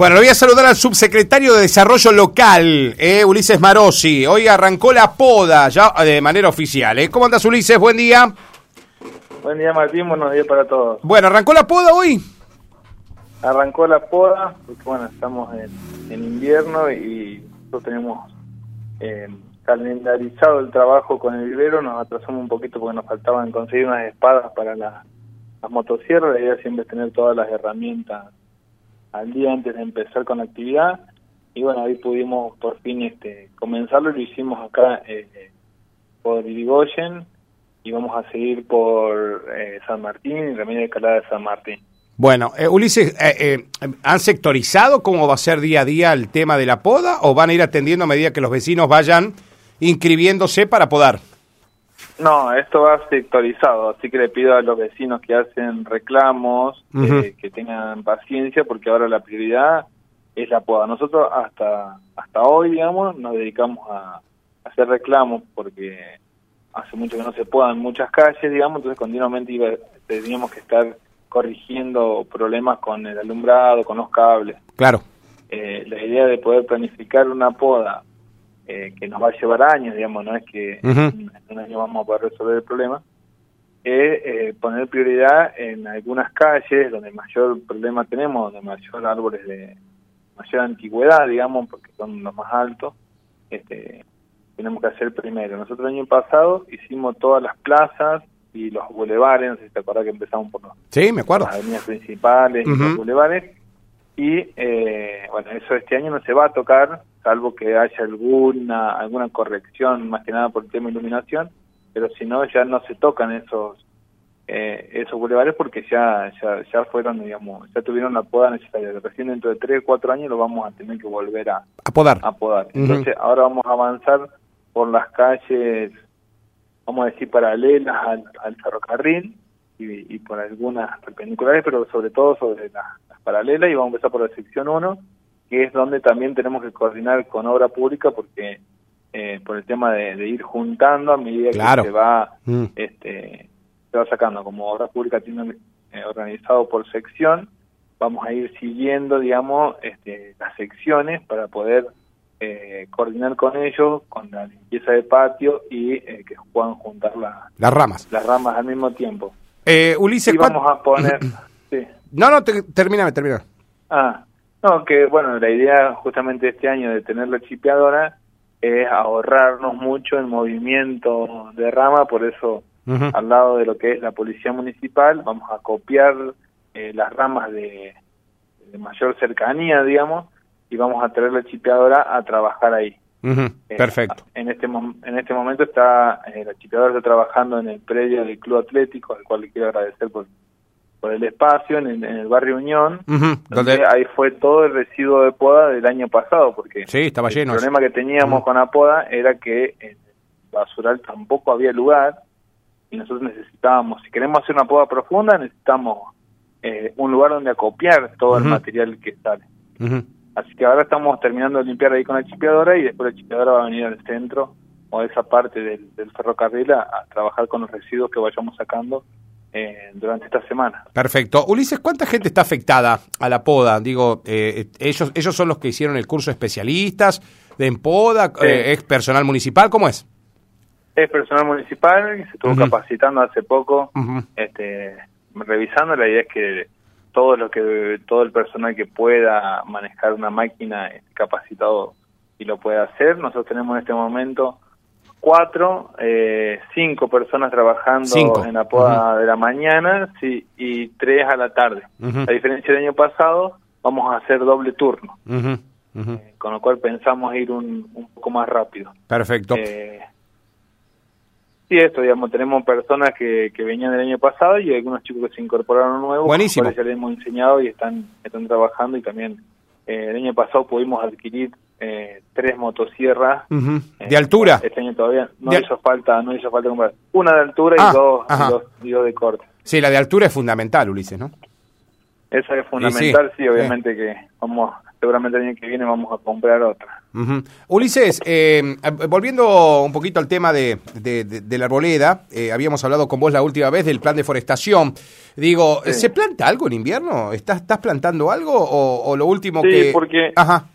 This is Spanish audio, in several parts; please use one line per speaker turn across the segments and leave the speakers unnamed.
Bueno, le voy a saludar al subsecretario de Desarrollo Local, eh, Ulises Marosi. Hoy arrancó la poda ya eh, de manera oficial. Eh. ¿Cómo andas, Ulises? Buen día.
Buen día, Martín. Buenos días para todos.
Bueno, ¿arrancó la poda hoy?
Arrancó la poda, porque bueno, estamos en, invierno y nosotros tenemos eh, calendarizado el trabajo con el vivero. Nos atrasamos un poquito porque nos faltaban conseguir unas espadas para la, las motosierras. La idea siempre es tener todas las herramientas al día antes de empezar con la actividad y bueno, ahí pudimos por fin este comenzarlo, lo hicimos acá eh, por Irigoyen y vamos a seguir por eh, San Martín y Remedio de Calada de San Martín.
Bueno, eh, Ulises, ¿han sectorizado cómo va a ser día a día el tema de la poda o van a ir atendiendo a medida que los vecinos vayan inscribiéndose para podar?
No, esto va sectorizado, así que le pido a los vecinos que hacen reclamos eh, que tengan paciencia porque ahora la prioridad es la poda. Nosotros hasta hasta hoy, digamos, nos dedicamos a, hacer reclamos porque hace mucho que no se podan muchas calles, digamos, entonces continuamente iba, teníamos que estar corrigiendo problemas con el alumbrado, con los cables.
Claro.
Eh, la idea de poder planificar una poda eh, que nos va a llevar años, digamos, no es que en un año vamos a poder resolver el problema, es eh, poner prioridad en algunas calles donde mayor problema tenemos, donde mayor árboles de mayor antigüedad, digamos, porque son los más altos, este, tenemos que hacer primero. Nosotros el año pasado hicimos todas las plazas y los bulevares, no sé si te acuerdas que empezamos por los,
sí, me acuerdo.
las avenidas principales y los bulevares, y eh, bueno, eso este año no se va a tocar, salvo que haya alguna alguna corrección, más que nada por el tema de iluminación, pero si no, ya no se tocan esos eh, esos bulevares porque ya, ya ya fueron, digamos, ya tuvieron la poda necesaria. Recién dentro de 3 o 4 años lo vamos a tener que volver a,
a podar.
A podar. Entonces, ahora vamos a avanzar por las calles, vamos a decir, paralelas al, al ferrocarril y, y, por algunas perpendiculares, pero sobre todo sobre las, las paralelas y vamos a empezar por la sección 1 que es donde también tenemos que coordinar con obra pública porque eh, por el tema de, ir juntando a medida que se va mm. este se va sacando. Como obra pública tiene eh, organizado por sección vamos a ir siguiendo digamos este, las secciones para poder eh, coordinar con ellos con la limpieza de patio y que puedan juntar
las ramas.
las ramas al mismo tiempo.
Ulises
y vamos a poner sí.
no no te, termíname termina
ah no, que bueno, la idea justamente este año de tener la chipeadora es ahorrarnos mucho en movimiento de rama, por eso al lado de lo que es la policía municipal vamos a copiar eh, las ramas de, mayor cercanía, digamos, y vamos a traer la chipeadora a trabajar ahí.
Eh, Perfecto.
En este en este momento está eh, la chipeadora está trabajando en el predio del Club Atlético, al cual le quiero agradecer por por el espacio en, el barrio Unión, donde ahí fue todo el residuo de poda del año pasado, porque
sí, estaba lleno.
el problema que teníamos con la poda era que en el basural tampoco había lugar y nosotros necesitábamos, si queremos hacer una poda profunda, necesitamos eh, un lugar donde acopiar todo el material que sale. Así que ahora estamos terminando de limpiar ahí con la chipeadora y después la chipeadora va a venir al centro o a esa parte del, ferrocarril a trabajar con los residuos que vayamos sacando eh, durante esta semana.
Perfecto. Ulises, ¿cuánta gente está afectada a la poda? Digo, eh, ellos ellos son los que hicieron el curso de especialistas de en poda, eh, ¿es personal municipal? ¿Cómo es?
Es personal municipal, se estuvo capacitando hace poco, este, revisando, la idea es que todo lo que todo el personal que pueda manejar una máquina esté capacitado y lo pueda hacer. Nosotros tenemos en este momento cuatro, eh, cinco personas trabajando en la poda de la mañana sí, y tres a la tarde. A diferencia del año pasado, vamos a hacer doble turno, eh, con lo cual pensamos ir un, un poco más rápido.
Perfecto.
Eh, sí, esto, digamos, tenemos personas que, que venían del año pasado y algunos chicos que se incorporaron nuevos,
Buenísimo.
ya les hemos enseñado y están, están trabajando y también eh, el año pasado pudimos adquirir eh, tres motosierras
eh, de altura.
Este año todavía no hizo falta, no hizo falta comprar una de altura y, ah, dos, y, dos, de corte.
Sí, la de altura es fundamental, Ulises, ¿no?
Esa es fundamental, sí, obviamente que vamos, seguramente el año que viene vamos a comprar otra.
Ulises, eh, volviendo un poquito al tema de, de, la arboleda, eh, habíamos hablado con vos la última vez del plan de forestación. Digo, ¿se planta algo en invierno? ¿Estás, estás plantando algo o, lo último
sí,
que...?
porque Ajá.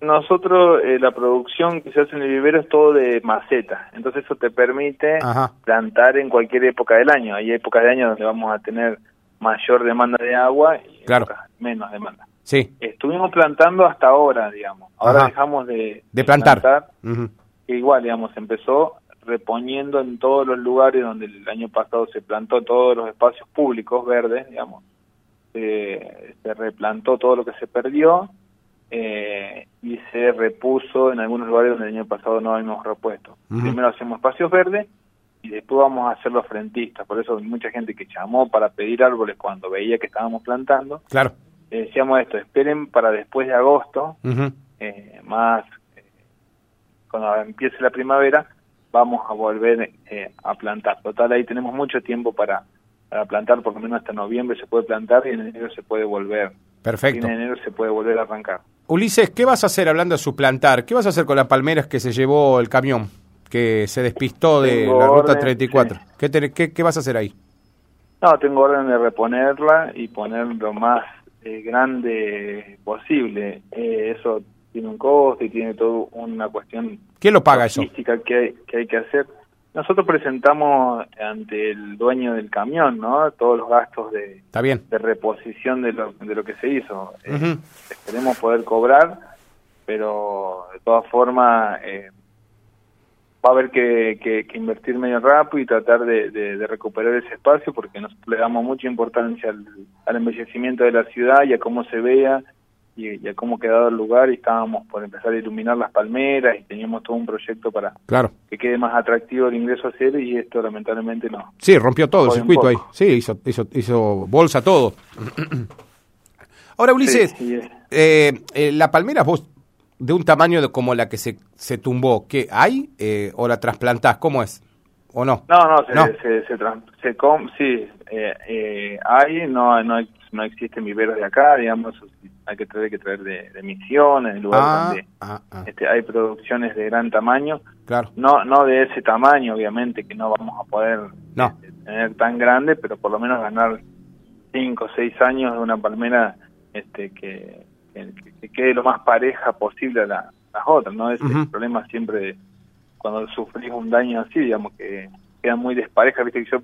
Nosotros eh, la producción que se hace en el vivero es todo de maceta, entonces eso te permite plantar en cualquier época del año. Hay épocas de año donde vamos a tener mayor demanda de agua y
claro.
menos demanda.
Sí.
Estuvimos plantando hasta ahora, digamos. Ahora dejamos de,
de plantar.
igual, digamos, empezó reponiendo en todos los lugares donde el año pasado se plantó todos los espacios públicos verdes, digamos. se replantó todo lo que se perdió eh, y se repuso en algunos lugares donde el año pasado no habíamos repuesto. Primero hacemos espacios verdes y después vamos a hacer los frentistas. Por eso mucha gente que llamó para pedir árboles cuando veía que estábamos plantando.
Claro.
decíamos esto, esperen para después de agosto, eh, más eh, cuando empiece la primavera, vamos a volver eh, a plantar. Total, ahí tenemos mucho tiempo para, para plantar, por lo menos hasta noviembre se puede plantar y en enero se puede volver.
Perfecto.
en enero se puede volver a arrancar.
Ulises, ¿qué vas a hacer hablando de suplantar? ¿Qué vas a hacer con las palmeras que se llevó el camión? que se despistó de la ruta 34. ¿Qué, qué, ¿Qué, vas a hacer ahí?
No, tengo orden de reponerla y poner lo más eh, grande posible. Eh, eso tiene un costo y tiene toda una cuestión...
¿Quién lo paga eso?
Que hay, que hay que hacer. Nosotros presentamos ante el dueño del camión, ¿no? Todos los gastos de,
Está bien.
de reposición de lo, de lo que se hizo. Eh, esperemos poder cobrar, pero de todas formas eh, va a haber que, que, invertir medio rápido y tratar de, recuperar ese espacio porque nos le damos mucha importancia al, embellecimiento de la ciudad y a cómo se vea y, a cómo quedado el lugar y estábamos por empezar a iluminar las palmeras y teníamos todo un proyecto para
claro.
que quede más atractivo el ingreso a cielo y esto lamentablemente no.
Sí, rompió todo el circuito ahí. Sí, hizo, hizo, hizo bolsa todo. Ahora, Ulises, eh, eh, la palmera vos de un tamaño de como la que se, se tumbó, ¿qué hay? Eh, ¿O la trasplantás? ¿Cómo es? ¿O no?
No, no, se, se, se, se sí, eh, eh, hay, no, no, no existen viveros de acá, digamos, hay que traer, que traer de, de misiones, de lugares ah, donde ah, ah. Este, hay producciones de gran tamaño.
Claro.
No, no de ese tamaño, obviamente, que no vamos a poder
no.
Este, tener tan grande, pero por lo menos ganar cinco o seis años de una palmera este, que, que, quede lo más pareja posible a las otras, ¿no? Es el problema siempre cuando sufrís un daño así, digamos, que queda muy despareja, viste que yo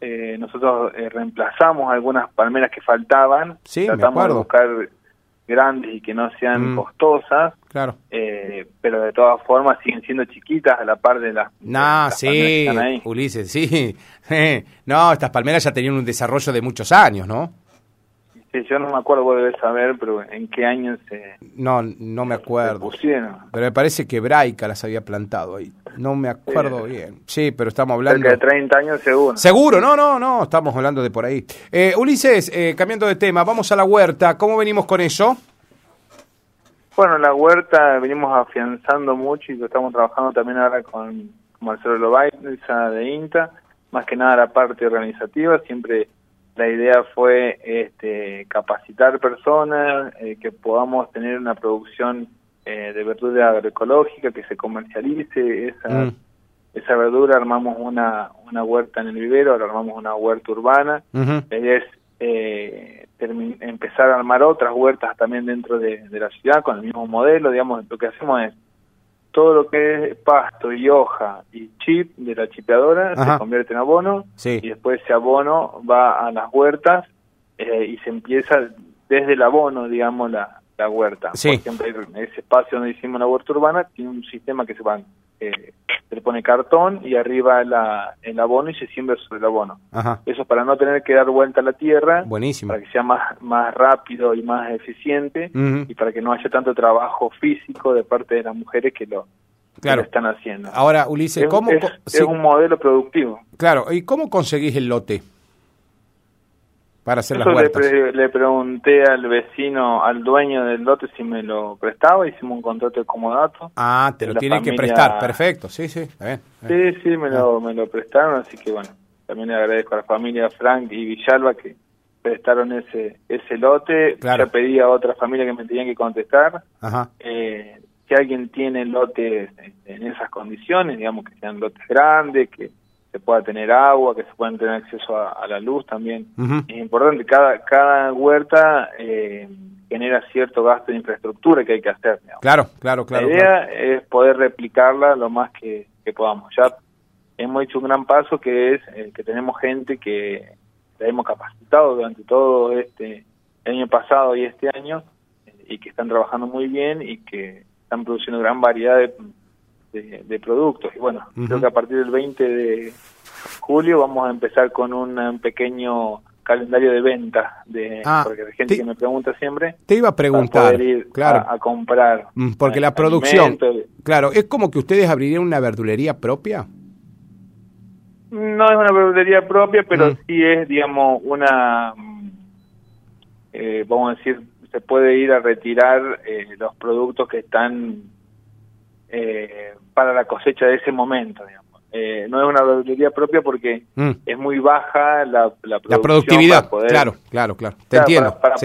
eh, nosotros eh, reemplazamos algunas palmeras que faltaban,
sí,
tratamos de buscar grandes y que no sean mm. costosas,
claro.
Eh, pero de todas formas siguen siendo chiquitas a la par de las,
no, sí, Ulises, sí, no, estas palmeras ya tenían un desarrollo de muchos años, ¿no?
Yo no me acuerdo, vos debes saber, pero en qué año se...
No, no me acuerdo.
pusieron.
Pero me parece que Braica las había plantado ahí. No me acuerdo bien. Sí, pero estamos hablando...
Cerca de 30 años seguro.
Seguro, no, no, no, estamos hablando de por ahí. Eh, Ulises, eh, cambiando de tema, vamos a la huerta. ¿Cómo venimos con eso?
Bueno, la huerta venimos afianzando mucho y lo estamos trabajando también ahora con Marcelo Lobaita de INTA. Más que nada la parte organizativa, siempre la idea fue este, capacitar personas, eh, que podamos tener una producción eh, de verdura agroecológica, que se comercialice esa, mm. esa verdura. Armamos una, una huerta en el vivero, ahora armamos una huerta urbana. La idea es eh, empezar a armar otras huertas también dentro de, de la ciudad con el mismo modelo. Digamos, lo que hacemos es todo lo que es pasto y hoja y chip de la chipeadora se convierte en abono y después ese abono va a las huertas eh, y se empieza desde el abono, digamos, la, la huerta. Por ejemplo, ese espacio donde hicimos la huerta urbana tiene un sistema que se va eh, se le pone cartón y arriba la, el abono y se siembra sobre el abono. Eso para no tener que dar vuelta a la tierra,
Buenísimo.
para que sea más, más rápido y más eficiente y para que no haya tanto trabajo físico de parte de las mujeres que lo, están haciendo.
Ahora, Ulises,
es,
¿cómo?
es un modelo productivo.
Claro, ¿y cómo conseguís el lote? Para hacer las
huertas. Le, pregunté al vecino, al dueño del lote si me lo prestaba, hicimos un contrato de comodato.
Ah, te lo tiene que prestar, perfecto, sí, sí,
bien, Sí, sí, me lo, me lo prestaron, así que bueno, también le agradezco a la familia Frank y Villalba que prestaron ese ese lote, ya pedí a otra familia que me tenían que contestar. Eh, si alguien tiene lotes en esas condiciones, digamos que sean lotes grandes, que se pueda tener agua, que se puedan tener acceso a, la luz también. Es importante, cada, cada huerta eh, genera cierto gasto de infraestructura que hay que hacer.
Claro, claro, claro.
La idea es poder replicarla lo más que, podamos. Ya hemos hecho un gran paso que es eh, que tenemos gente que la hemos capacitado durante todo este año pasado y este año eh, y que están trabajando muy bien y que están produciendo gran variedad de de, productos. Y bueno, creo que a partir del 20 de julio vamos a empezar con un pequeño calendario de venta de ah, porque hay gente que me pregunta siempre
te iba a preguntar claro
a, comprar
mm, porque la producción claro es como que ustedes abrirían una verdulería propia
no es una verdulería propia pero mm. sí es digamos una eh, vamos a decir se puede ir a retirar eh, los productos que están eh, para la cosecha de ese momento, digamos. Eh, no es una verdulería propia porque mm. es muy baja la, la,
productividad. claro, claro, claro. Te entiendo.
Para,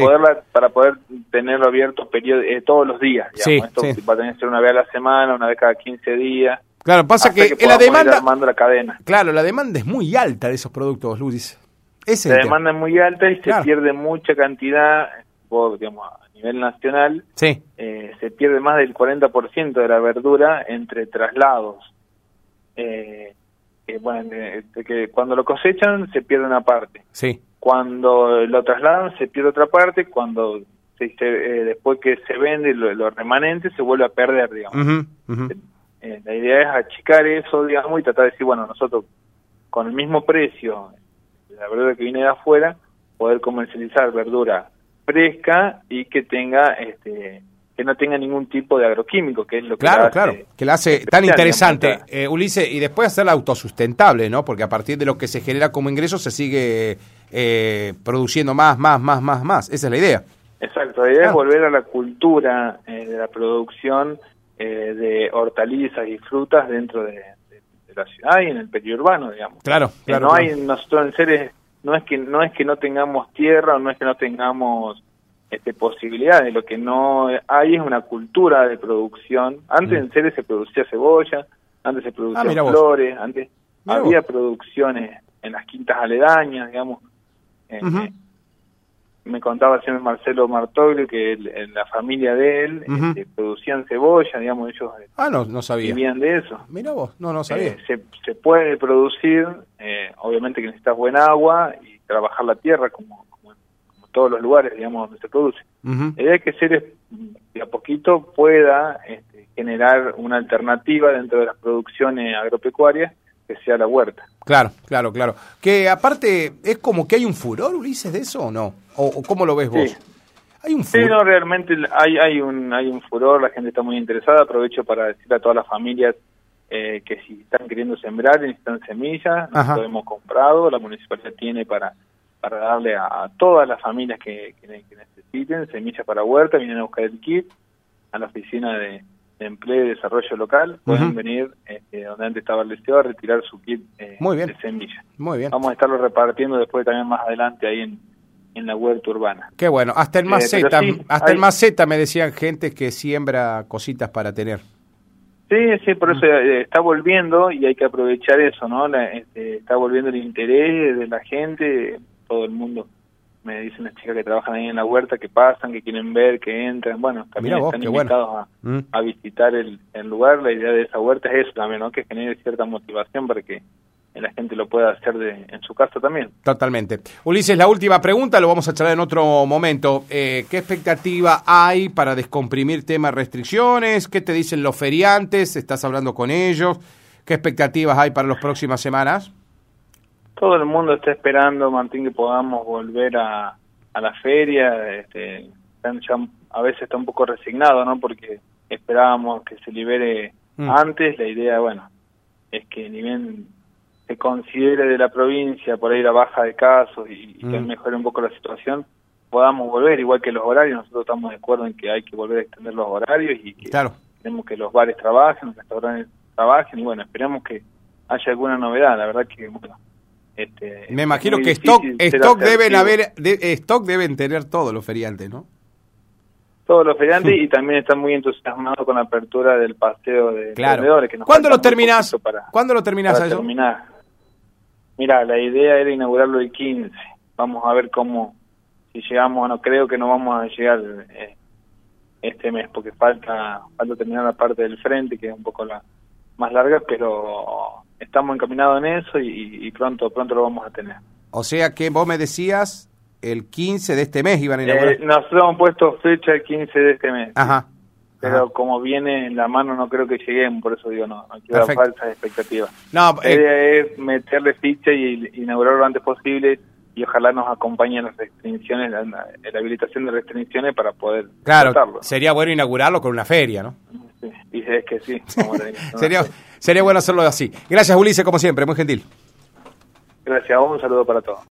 para poder tenerlo abierto eh, todos los días. Digamos. Esto va a tener que ser una vez a la semana, una vez cada 15 días.
Claro, pasa que, la demanda.
la cadena.
Claro, la demanda es muy alta de esos productos, Luis.
la demanda es muy alta y se pierde mucha cantidad, digamos, nivel nacional,
sí.
Eh, se pierde más del 40% de la verdura entre traslados. Eh, bueno, que cuando lo cosechan se pierde una parte.
Sí.
Cuando lo trasladan se pierde otra parte. Cuando se, eh, después que se vende lo, remanente se vuelve a perder, digamos. la idea es achicar eso, digamos, y tratar de decir, bueno, nosotros con el mismo precio, la verdura que viene de afuera, poder comercializar verdura fresca y que tenga este que no tenga ningún tipo de agroquímico, que es lo que
claro, claro, que la hace tan interesante, eh, Ulises, y después hacerla autosustentable, ¿no? Porque a partir de lo que se genera como ingreso se sigue eh, produciendo más, más, más, más, más. Esa es la idea.
Exacto, la idea es volver a la cultura eh, de la producción de hortalizas y frutas dentro de, la ciudad y en el periurbano, digamos.
Claro, claro.
no hay nosotros en seres no es que no es que no tengamos tierra o no es que no tengamos este, posibilidades, lo que no hay es una cultura de producción. Antes mm. en serie se producía cebolla, antes se producían ah, flores, antes había producciones en las quintas aledañas, digamos. Eh, me contaba siempre Marcelo Martoglio que en la familia de él este, producían cebolla, digamos, ellos
eh, ah, no, no sabía.
vivían de eso.
Mira vos, no, no sabía. Eh,
se, se puede producir, eh, obviamente que necesitas buen agua y trabajar la tierra como, todos los lugares, digamos, donde se produce. La idea es que Ceres de a poquito pueda este, generar una alternativa dentro de las producciones agropecuarias que sea la huerta.
Claro, claro, claro. Que aparte, ¿es como que hay un furor, Ulises, de eso o no? ¿O, cómo lo ves vos?
Hay un furor. Sí, no, realmente hay, hay, un, hay un furor, la gente está muy interesada. Aprovecho para decir a todas las familias eh, que si están queriendo sembrar, necesitan semillas, nosotros lo hemos comprado, la municipalidad tiene para para darle a, todas las familias que, que, necesiten semillas para huerta, vienen a buscar el kit a la oficina de, de empleo y desarrollo local, pueden venir este, donde antes estaba el deseo a retirar su kit eh, de semillas.
Muy bien.
Vamos a estarlo repartiendo después también más adelante ahí en, en la huerta urbana.
Qué bueno, hasta el eh, maceta, hasta el maceta me decían gente que siembra cositas para tener.
Sí, sí, por eso eh, está volviendo y hay que aprovechar eso, ¿no? Este, está volviendo el interés de la gente, todo el mundo me dicen las chicas que trabajan ahí en la huerta que pasan, que quieren ver, que entran, bueno, también están invitados mm. a, visitar el, lugar, la idea de esa huerta es eso también, ¿no? que genere cierta motivación para que la gente lo pueda hacer de, en su casa también.
Totalmente. Ulises, la última pregunta, lo vamos a charlar en otro momento. Eh, ¿Qué expectativa hay para descomprimir temas restricciones? ¿Qué te dicen los feriantes? ¿Estás hablando con ellos? ¿Qué expectativas hay para las próximas semanas?
Todo el mundo está esperando, Martín, que podamos volver a, a la feria. Este, a veces está un poco resignado, ¿no? Porque esperábamos que se libere mm. antes. La idea, bueno, es que ni bien se considere de la provincia por ahí la baja de casos y, que mm. mejore un poco la situación, podamos volver, igual que los horarios. Nosotros estamos de acuerdo en que hay que volver a extender los horarios y que
claro.
tenemos que los bares trabajen, los restaurantes trabajen y bueno, esperemos que haya alguna novedad. La verdad que, bueno, Este,
Me imagino que stock, stock deben haber, stock deben tener todos los feriantes, ¿no?
Todos los feriantes y también están muy entusiasmados con la apertura del paseo de
claro. Que ¿Cuándo lo terminás? Para, ¿Cuándo lo terminás?
Terminar. Mira, la idea era inaugurarlo el 15. Vamos a ver cómo, si llegamos, no creo que no vamos a llegar eh, este mes, porque falta, falta terminar la parte del frente, que es un poco la más larga, pero estamos encaminados en eso y, pronto, pronto lo vamos a tener.
O sea que vos me decías el 15 de este mes iban a inaugurar.
Eh, nosotros hemos puesto fecha el 15 de este mes. Ajá. Pero como viene en la mano no creo que lleguemos, por eso digo, no, no quiero dar falsas expectativas. No, la idea eh, es meterle ficha y inaugurarlo lo antes posible y ojalá nos acompañen las restricciones, la, la, habilitación de restricciones para poder
Claro, sería bueno inaugurarlo con una feria, ¿no?
Sí, y es que sí.
sería, sería bueno hacerlo así. Gracias, Ulises, como siempre, muy gentil.
Gracias, un saludo para todos.